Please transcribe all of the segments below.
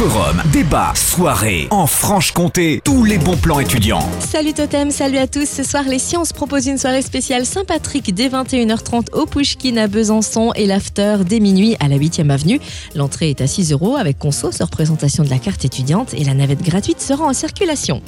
Forum, débat, soirée, en Franche-Comté, tous les bons plans étudiants. Salut Totem, salut à tous. Ce soir, les sciences proposent une soirée spéciale Saint-Patrick dès 21h30 au Pouchkin à Besançon et l'after dès minuit à la 8e avenue. L'entrée est à 6 euros avec conso sur présentation de la carte étudiante et la navette gratuite sera en circulation.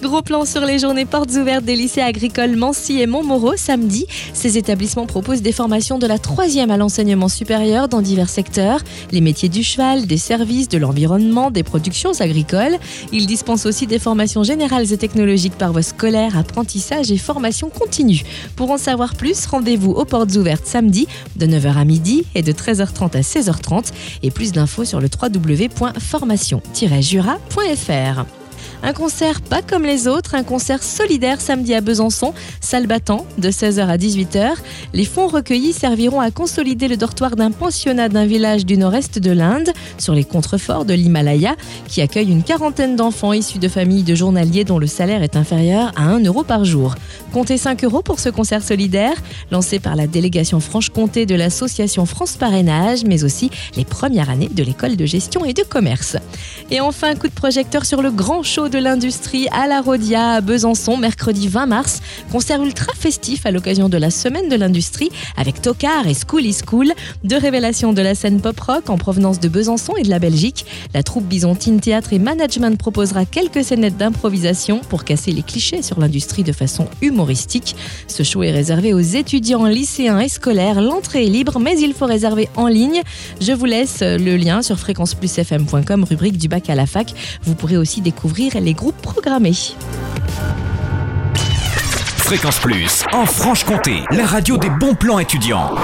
Gros plan sur les journées portes ouvertes des lycées agricoles Mancy et Montmoreau samedi. Ces établissements proposent des formations de la 3e à l'enseignement supérieur dans divers secteurs, les métiers du cheval, des services, de l'environnement des productions agricoles. Il dispense aussi des formations générales et technologiques par voie scolaire, apprentissage et formation continue. Pour en savoir plus, rendez-vous aux portes ouvertes samedi de 9h à midi et de 13h30 à 16h30 et plus d'infos sur le www.formation-jura.fr. Un concert pas comme les autres, un concert solidaire samedi à Besançon, salle battant, de 16h à 18h. Les fonds recueillis serviront à consolider le dortoir d'un pensionnat d'un village du nord-est de l'Inde, sur les contreforts de l'Himalaya, qui accueille une quarantaine d'enfants issus de familles de journaliers dont le salaire est inférieur à 1 euro par jour. Comptez 5 euros pour ce concert solidaire, lancé par la délégation Franche-Comté de l'association France Parrainage, mais aussi les premières années de l'école de gestion et de commerce. Et enfin, coup de projecteur sur le grand show de l'industrie à la Rodia à Besançon, mercredi 20 mars. Concert ultra festif à l'occasion de la semaine de l'industrie avec Tokar et School is School. Deux révélations de la scène pop rock en provenance de Besançon et de la Belgique. La troupe Byzantine Théâtre et Management proposera quelques scénettes d'improvisation pour casser les clichés sur l'industrie de façon humoristique. Ce show est réservé aux étudiants, lycéens et scolaires. L'entrée est libre, mais il faut réserver en ligne. Je vous laisse le lien sur fréquenceplusfm.com, rubrique du bac à la fac. Vous pourrez aussi découvrir les groupes programmés. Fréquence Plus, en Franche-Comté, la radio des bons plans étudiants.